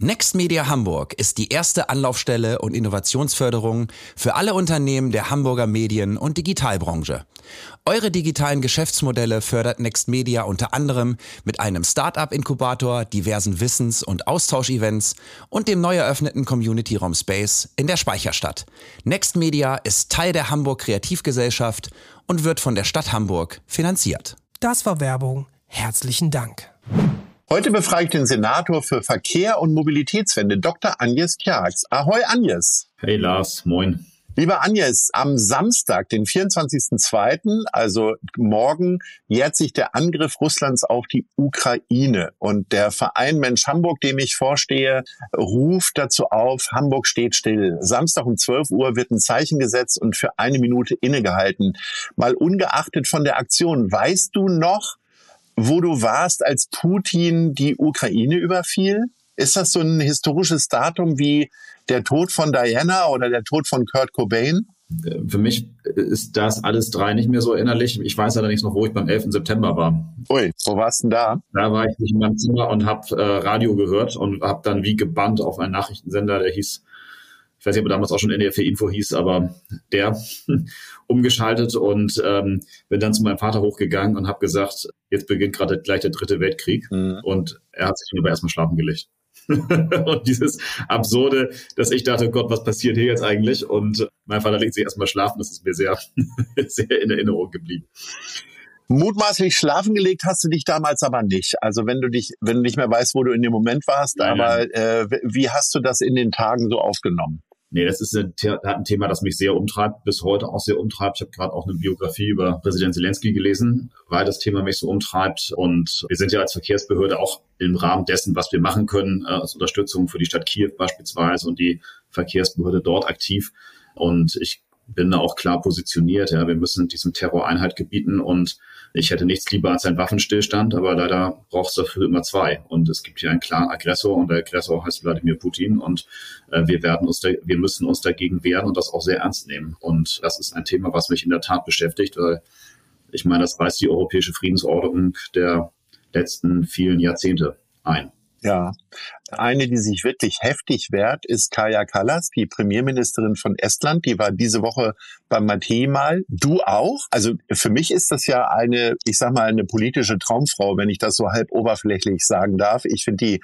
Next Media Hamburg ist die erste Anlaufstelle und Innovationsförderung für alle Unternehmen der Hamburger Medien- und Digitalbranche. Eure digitalen Geschäftsmodelle fördert Next Media unter anderem mit einem Startup-Inkubator, diversen Wissens- und Austauschevents und dem neu eröffneten Community-Raum Space in der Speicherstadt. Next Media ist Teil der Hamburg Kreativgesellschaft und wird von der Stadt Hamburg finanziert. Das war Werbung. Herzlichen Dank. Heute befrage ich den Senator für Verkehr und Mobilitätswende, Dr. Agnes Kjax. Ahoi, Agnes. Hey Lars, moin. Lieber Agnes, am Samstag, den 24.02., also morgen, jährt sich der Angriff Russlands auf die Ukraine. Und der Verein Mensch Hamburg, dem ich vorstehe, ruft dazu auf, Hamburg steht still. Samstag um 12 Uhr wird ein Zeichen gesetzt und für eine Minute innegehalten. Mal ungeachtet von der Aktion, weißt du noch, wo du warst, als Putin die Ukraine überfiel? Ist das so ein historisches Datum wie der Tod von Diana oder der Tod von Kurt Cobain? Für mich ist das alles drei nicht mehr so erinnerlich. Ich weiß allerdings noch, wo ich beim 11. September war. Ui, wo warst du denn da? Da war ich nicht in meinem Zimmer und habe äh, Radio gehört und habe dann wie gebannt auf einen Nachrichtensender, der hieß ich weiß nicht, ob er damals auch schon NDR Info hieß, aber der umgeschaltet und ähm, bin dann zu meinem Vater hochgegangen und habe gesagt, jetzt beginnt gerade gleich der dritte Weltkrieg mhm. und er hat sich dann aber erstmal schlafen gelegt. und dieses Absurde, dass ich dachte, Gott, was passiert hier jetzt eigentlich? Und mein Vater legt sich erstmal schlafen, das ist mir sehr, sehr in Erinnerung geblieben. Mutmaßlich schlafen gelegt hast du dich damals aber nicht. Also wenn du dich, wenn du nicht mehr weißt, wo du in dem Moment warst, nein, aber nein. Äh, wie hast du das in den Tagen so aufgenommen? Nee, das ist ein, ein, Thema, das mich sehr umtreibt, bis heute auch sehr umtreibt. Ich habe gerade auch eine Biografie über Präsident Zelensky gelesen, weil das Thema mich so umtreibt. Und wir sind ja als Verkehrsbehörde auch im Rahmen dessen, was wir machen können, äh, als Unterstützung für die Stadt Kiew beispielsweise und die Verkehrsbehörde dort aktiv. Und ich bin da auch klar positioniert. Ja, wir müssen diesem Terror Einhalt gebieten und ich hätte nichts lieber als ein Waffenstillstand, aber leider braucht es dafür immer zwei. Und es gibt hier einen klaren Aggressor und der Aggressor heißt Wladimir Putin und äh, wir werden uns, da, wir müssen uns dagegen wehren und das auch sehr ernst nehmen. Und das ist ein Thema, was mich in der Tat beschäftigt, weil ich meine, das reißt die europäische Friedensordnung der letzten vielen Jahrzehnte ein. Ja, eine, die sich wirklich heftig wehrt, ist Kaja Kallas, die Premierministerin von Estland. Die war diese Woche beim Mathe mal. Du auch? Also für mich ist das ja eine, ich sag mal, eine politische Traumfrau, wenn ich das so halb oberflächlich sagen darf. Ich finde die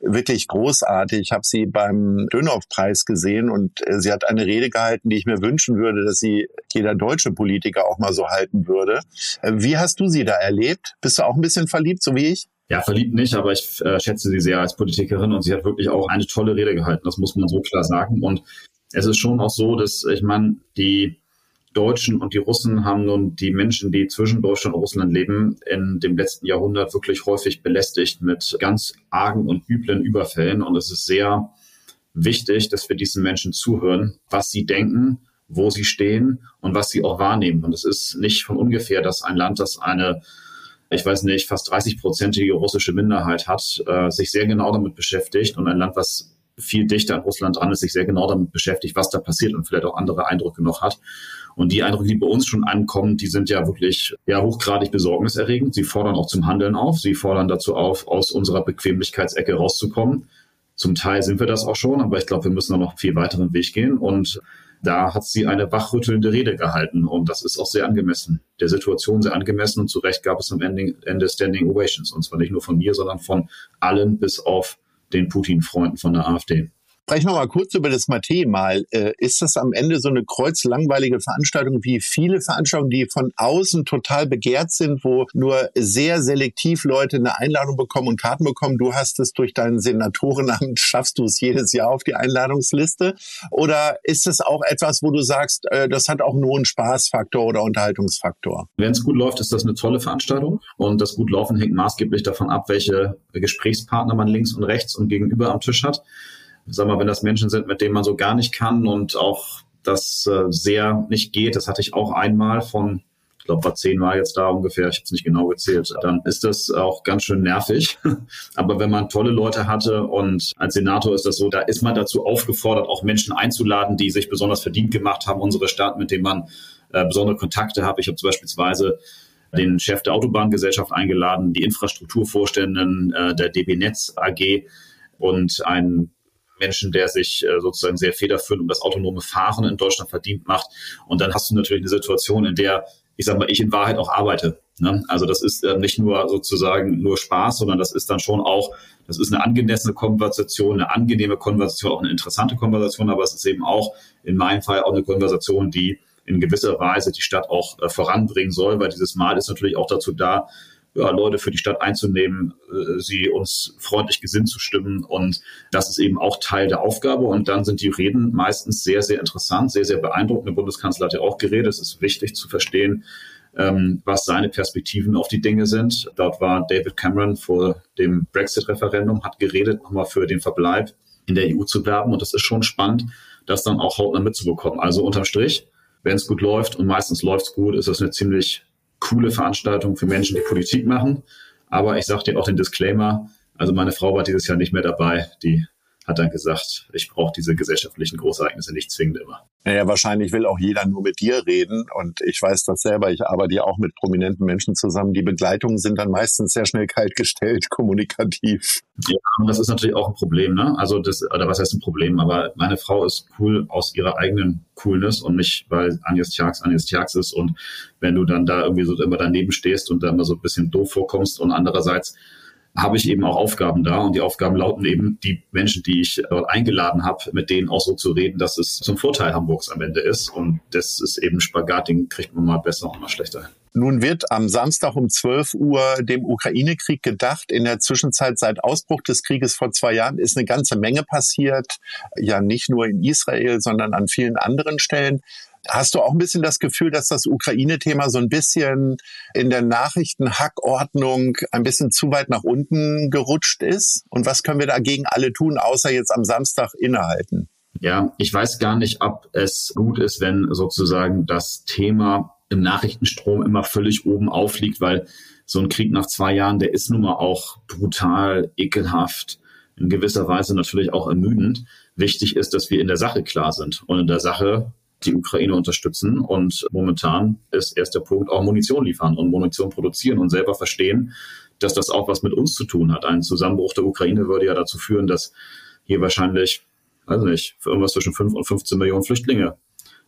wirklich großartig. Ich habe sie beim Dönhoff-Preis gesehen und äh, sie hat eine Rede gehalten, die ich mir wünschen würde, dass sie jeder deutsche Politiker auch mal so halten würde. Äh, wie hast du sie da erlebt? Bist du auch ein bisschen verliebt, so wie ich? Ja, verliebt nicht, aber ich äh, schätze sie sehr als Politikerin und sie hat wirklich auch eine tolle Rede gehalten. Das muss man so klar sagen. Und es ist schon auch so, dass ich meine, die Deutschen und die Russen haben nun die Menschen, die zwischen Deutschland und Russland leben, in dem letzten Jahrhundert wirklich häufig belästigt mit ganz argen und üblen Überfällen. Und es ist sehr wichtig, dass wir diesen Menschen zuhören, was sie denken, wo sie stehen und was sie auch wahrnehmen. Und es ist nicht von ungefähr, dass ein Land, das eine ich weiß nicht, fast 30-prozentige russische Minderheit hat, äh, sich sehr genau damit beschäftigt und ein Land, was viel dichter an Russland dran ist, sich sehr genau damit beschäftigt, was da passiert und vielleicht auch andere Eindrücke noch hat. Und die Eindrücke, die bei uns schon ankommen, die sind ja wirklich ja hochgradig besorgniserregend. Sie fordern auch zum Handeln auf. Sie fordern dazu auf, aus unserer Bequemlichkeitsecke rauszukommen. Zum Teil sind wir das auch schon, aber ich glaube, wir müssen noch viel weiteren Weg gehen. Und da hat sie eine wachrüttelnde Rede gehalten und das ist auch sehr angemessen, der Situation sehr angemessen. Und zu Recht gab es am Ende, Standing Ovations. Und zwar nicht nur von mir, sondern von allen bis auf den Putin-Freunden von der AfD. Sprechen wir mal kurz über das Mathe mal. Äh, ist das am Ende so eine kreuzlangweilige Veranstaltung wie viele Veranstaltungen, die von außen total begehrt sind, wo nur sehr selektiv Leute eine Einladung bekommen und Karten bekommen? Du hast es durch dein Senatorenamt, schaffst du es jedes Jahr auf die Einladungsliste? Oder ist es auch etwas, wo du sagst, äh, das hat auch nur einen Spaßfaktor oder Unterhaltungsfaktor? Wenn es gut läuft, ist das eine tolle Veranstaltung. Und das gut laufen hängt maßgeblich davon ab, welche Gesprächspartner man links und rechts und gegenüber am Tisch hat. Sag mal, wenn das Menschen sind, mit denen man so gar nicht kann und auch das äh, sehr nicht geht, das hatte ich auch einmal von ich glaube, war zehnmal jetzt da ungefähr, ich habe es nicht genau gezählt, dann ist das auch ganz schön nervig. Aber wenn man tolle Leute hatte und als Senator ist das so, da ist man dazu aufgefordert, auch Menschen einzuladen, die sich besonders verdient gemacht haben, unsere Stadt, mit denen man äh, besondere Kontakte hat. Ich habe beispielsweise den Chef der Autobahngesellschaft eingeladen, die Infrastrukturvorständin äh, der DB Netz AG und einen Menschen, der sich äh, sozusagen sehr federführend um das autonome Fahren in Deutschland verdient macht. Und dann hast du natürlich eine Situation, in der ich sag mal, ich in Wahrheit auch arbeite. Ne? Also das ist äh, nicht nur sozusagen nur Spaß, sondern das ist dann schon auch, das ist eine angemessene Konversation, eine angenehme Konversation, auch eine interessante Konversation, aber es ist eben auch in meinem Fall auch eine Konversation, die in gewisser Weise die Stadt auch äh, voranbringen soll, weil dieses Mal ist natürlich auch dazu da, ja, Leute für die Stadt einzunehmen, äh, sie uns freundlich gesinnt zu stimmen. Und das ist eben auch Teil der Aufgabe. Und dann sind die Reden meistens sehr, sehr interessant, sehr, sehr beeindruckend. Der Bundeskanzler hat ja auch geredet. Es ist wichtig zu verstehen, ähm, was seine Perspektiven auf die Dinge sind. Dort war David Cameron vor dem Brexit-Referendum, hat geredet, nochmal für den Verbleib in der EU zu werben. Und das ist schon spannend, das dann auch hautnah mitzubekommen. Also unterm Strich, wenn es gut läuft und meistens läuft es gut, ist das eine ziemlich coole Veranstaltung für Menschen, die Politik machen. Aber ich sage dir auch den Disclaimer, also meine Frau war dieses Jahr nicht mehr dabei. Die hat dann gesagt, ich brauche diese gesellschaftlichen Großereignisse nicht zwingend immer. Naja, wahrscheinlich will auch jeder nur mit dir reden. Und ich weiß das selber. Ich arbeite ja auch mit prominenten Menschen zusammen. Die Begleitungen sind dann meistens sehr schnell kaltgestellt, kommunikativ. Ja, und das ist natürlich auch ein Problem, ne? Also das, oder was heißt ein Problem? Aber meine Frau ist cool aus ihrer eigenen Coolness und nicht, weil Agnes Tjax Agnes Tjax ist. Und wenn du dann da irgendwie so immer daneben stehst und da immer so ein bisschen doof vorkommst und andererseits habe ich eben auch Aufgaben da und die Aufgaben lauten eben, die Menschen, die ich dort eingeladen habe, mit denen auch so zu reden, dass es zum Vorteil Hamburgs am Ende ist und das ist eben Spagat, den kriegt man mal besser und mal schlechter. Nun wird am Samstag um 12 Uhr dem Ukraine-Krieg gedacht. In der Zwischenzeit seit Ausbruch des Krieges vor zwei Jahren ist eine ganze Menge passiert. Ja, nicht nur in Israel, sondern an vielen anderen Stellen. Hast du auch ein bisschen das Gefühl, dass das Ukraine-Thema so ein bisschen in der Nachrichtenhackordnung ein bisschen zu weit nach unten gerutscht ist? Und was können wir dagegen alle tun, außer jetzt am Samstag innehalten? Ja, ich weiß gar nicht, ob es gut ist, wenn sozusagen das Thema im Nachrichtenstrom immer völlig oben aufliegt, weil so ein Krieg nach zwei Jahren, der ist nun mal auch brutal, ekelhaft, in gewisser Weise natürlich auch ermüdend. Wichtig ist, dass wir in der Sache klar sind. Und in der Sache die Ukraine unterstützen. Und momentan ist erst der Punkt auch Munition liefern und Munition produzieren und selber verstehen, dass das auch was mit uns zu tun hat. Ein Zusammenbruch der Ukraine würde ja dazu führen, dass hier wahrscheinlich, also nicht, für irgendwas zwischen 5 und 15 Millionen Flüchtlinge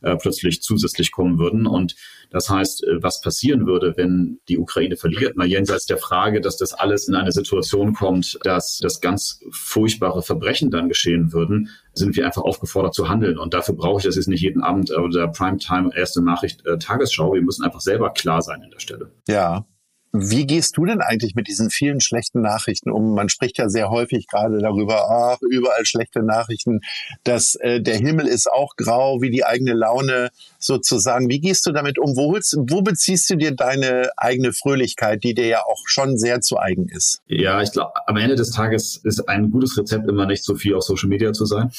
äh, plötzlich zusätzlich kommen würden. Und das heißt, äh, was passieren würde, wenn die Ukraine verliert? Na, jenseits der Frage, dass das alles in eine Situation kommt, dass das ganz furchtbare Verbrechen dann geschehen würden, sind wir einfach aufgefordert zu handeln. Und dafür brauche ich das jetzt nicht jeden Abend oder Primetime erste Nachricht äh, Tagesschau. Wir müssen einfach selber klar sein in der Stelle. Ja, wie gehst du denn eigentlich mit diesen vielen schlechten Nachrichten um? Man spricht ja sehr häufig gerade darüber, ach, überall schlechte Nachrichten, dass äh, der Himmel ist auch grau, wie die eigene Laune sozusagen. Wie gehst du damit um? Wo, holst, wo beziehst du dir deine eigene Fröhlichkeit, die dir ja auch schon sehr zu eigen ist? Ja, ich glaube, am Ende des Tages ist ein gutes Rezept immer nicht so viel auf Social Media zu sein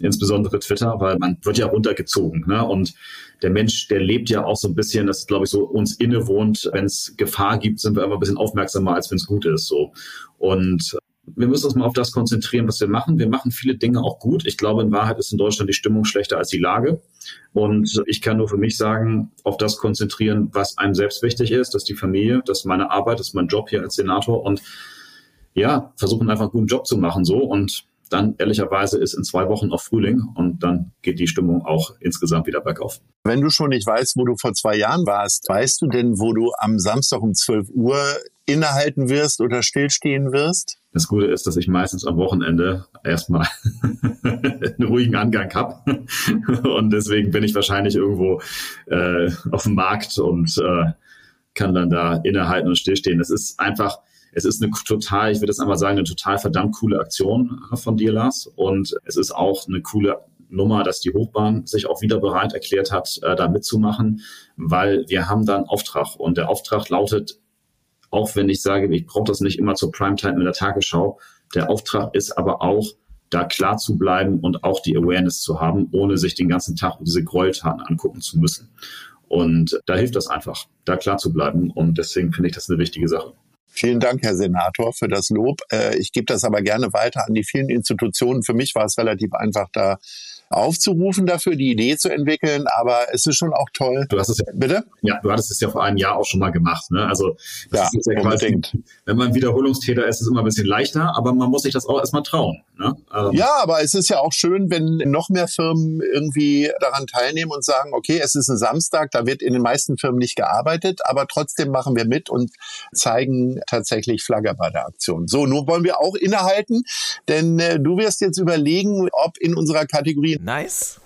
insbesondere Twitter, weil man wird ja runtergezogen. Ne? Und der Mensch, der lebt ja auch so ein bisschen, das glaube ich so uns innewohnt. Wenn es Gefahr gibt, sind wir immer ein bisschen aufmerksamer, als wenn es gut ist. So. Und wir müssen uns mal auf das konzentrieren, was wir machen. Wir machen viele Dinge auch gut. Ich glaube, in Wahrheit ist in Deutschland die Stimmung schlechter als die Lage. Und ich kann nur für mich sagen, auf das konzentrieren, was einem selbst wichtig ist. Das ist die Familie, das ist meine Arbeit, das ist mein Job hier als Senator. Und ja, versuchen einfach einen guten Job zu machen so. Und dann ehrlicherweise ist in zwei Wochen auch Frühling und dann geht die Stimmung auch insgesamt wieder bergauf. Wenn du schon nicht weißt, wo du vor zwei Jahren warst, weißt du denn, wo du am Samstag um 12 Uhr innehalten wirst oder stillstehen wirst? Das Gute ist, dass ich meistens am Wochenende erstmal einen ruhigen Angang habe. Und deswegen bin ich wahrscheinlich irgendwo äh, auf dem Markt und äh, kann dann da innehalten und stillstehen. Das ist einfach, es ist eine total, ich würde das einmal sagen, eine total verdammt coole Aktion von dir, Lars. Und es ist auch eine coole Nummer, dass die Hochbahn sich auch wieder bereit erklärt hat, äh, da mitzumachen, weil wir haben da einen Auftrag. Und der Auftrag lautet, auch wenn ich sage, ich brauche das nicht immer zur Primetime in der Tagesschau, der Auftrag ist aber auch, da klar zu bleiben und auch die Awareness zu haben, ohne sich den ganzen Tag diese Gräueltaten angucken zu müssen. Und da hilft das einfach, da klar zu bleiben. Und deswegen finde ich das eine wichtige Sache. Vielen Dank, Herr Senator, für das Lob. Äh, ich gebe das aber gerne weiter an die vielen Institutionen. Für mich war es relativ einfach, da aufzurufen dafür, die Idee zu entwickeln, aber es ist schon auch toll. Du hast es ja, bitte? Ja, du hattest es ja vor einem Jahr auch schon mal gemacht. Ne? Also das ja, ist ja quasi, wenn man Wiederholungstäter ist, ist es immer ein bisschen leichter, aber man muss sich das auch erstmal trauen. Ne? Ähm. Ja, aber es ist ja auch schön, wenn noch mehr Firmen irgendwie daran teilnehmen und sagen, okay, es ist ein Samstag, da wird in den meisten Firmen nicht gearbeitet, aber trotzdem machen wir mit und zeigen tatsächlich Flagge bei der Aktion. So, nun wollen wir auch innehalten, denn äh, du wirst jetzt überlegen, ob in unserer Kategorie Nice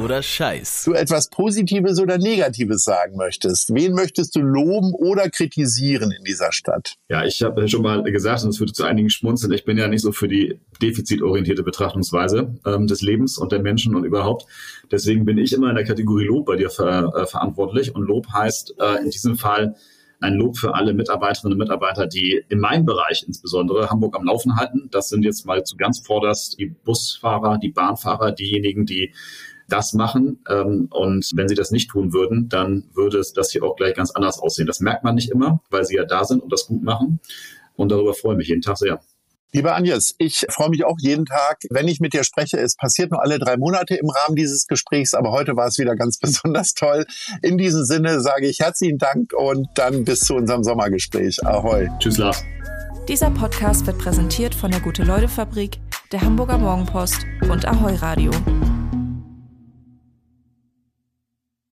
oder Scheiß. Du etwas Positives oder Negatives sagen möchtest. Wen möchtest du loben oder kritisieren in dieser Stadt? Ja, ich habe schon mal gesagt, und es würde zu einigen schmunzeln, ich bin ja nicht so für die defizitorientierte Betrachtungsweise ähm, des Lebens und der Menschen und überhaupt. Deswegen bin ich immer in der Kategorie Lob bei dir ver äh, verantwortlich. Und Lob heißt äh, in diesem Fall, ein Lob für alle Mitarbeiterinnen und Mitarbeiter, die in meinem Bereich insbesondere Hamburg am Laufen halten. Das sind jetzt mal zu ganz vorderst die Busfahrer, die Bahnfahrer, diejenigen, die das machen. Ähm, und wenn sie das nicht tun würden, dann würde es das hier auch gleich ganz anders aussehen. Das merkt man nicht immer, weil sie ja da sind und das gut machen. Und darüber freue ich mich jeden Tag sehr. Lieber Agnes, ich freue mich auch jeden Tag, wenn ich mit dir spreche. Es passiert nur alle drei Monate im Rahmen dieses Gesprächs, aber heute war es wieder ganz besonders toll. In diesem Sinne sage ich herzlichen Dank und dann bis zu unserem Sommergespräch. Ahoi. Tschüss, Lars. Dieser Podcast wird präsentiert von der Gute-Leute-Fabrik, der Hamburger Morgenpost und Ahoi Radio.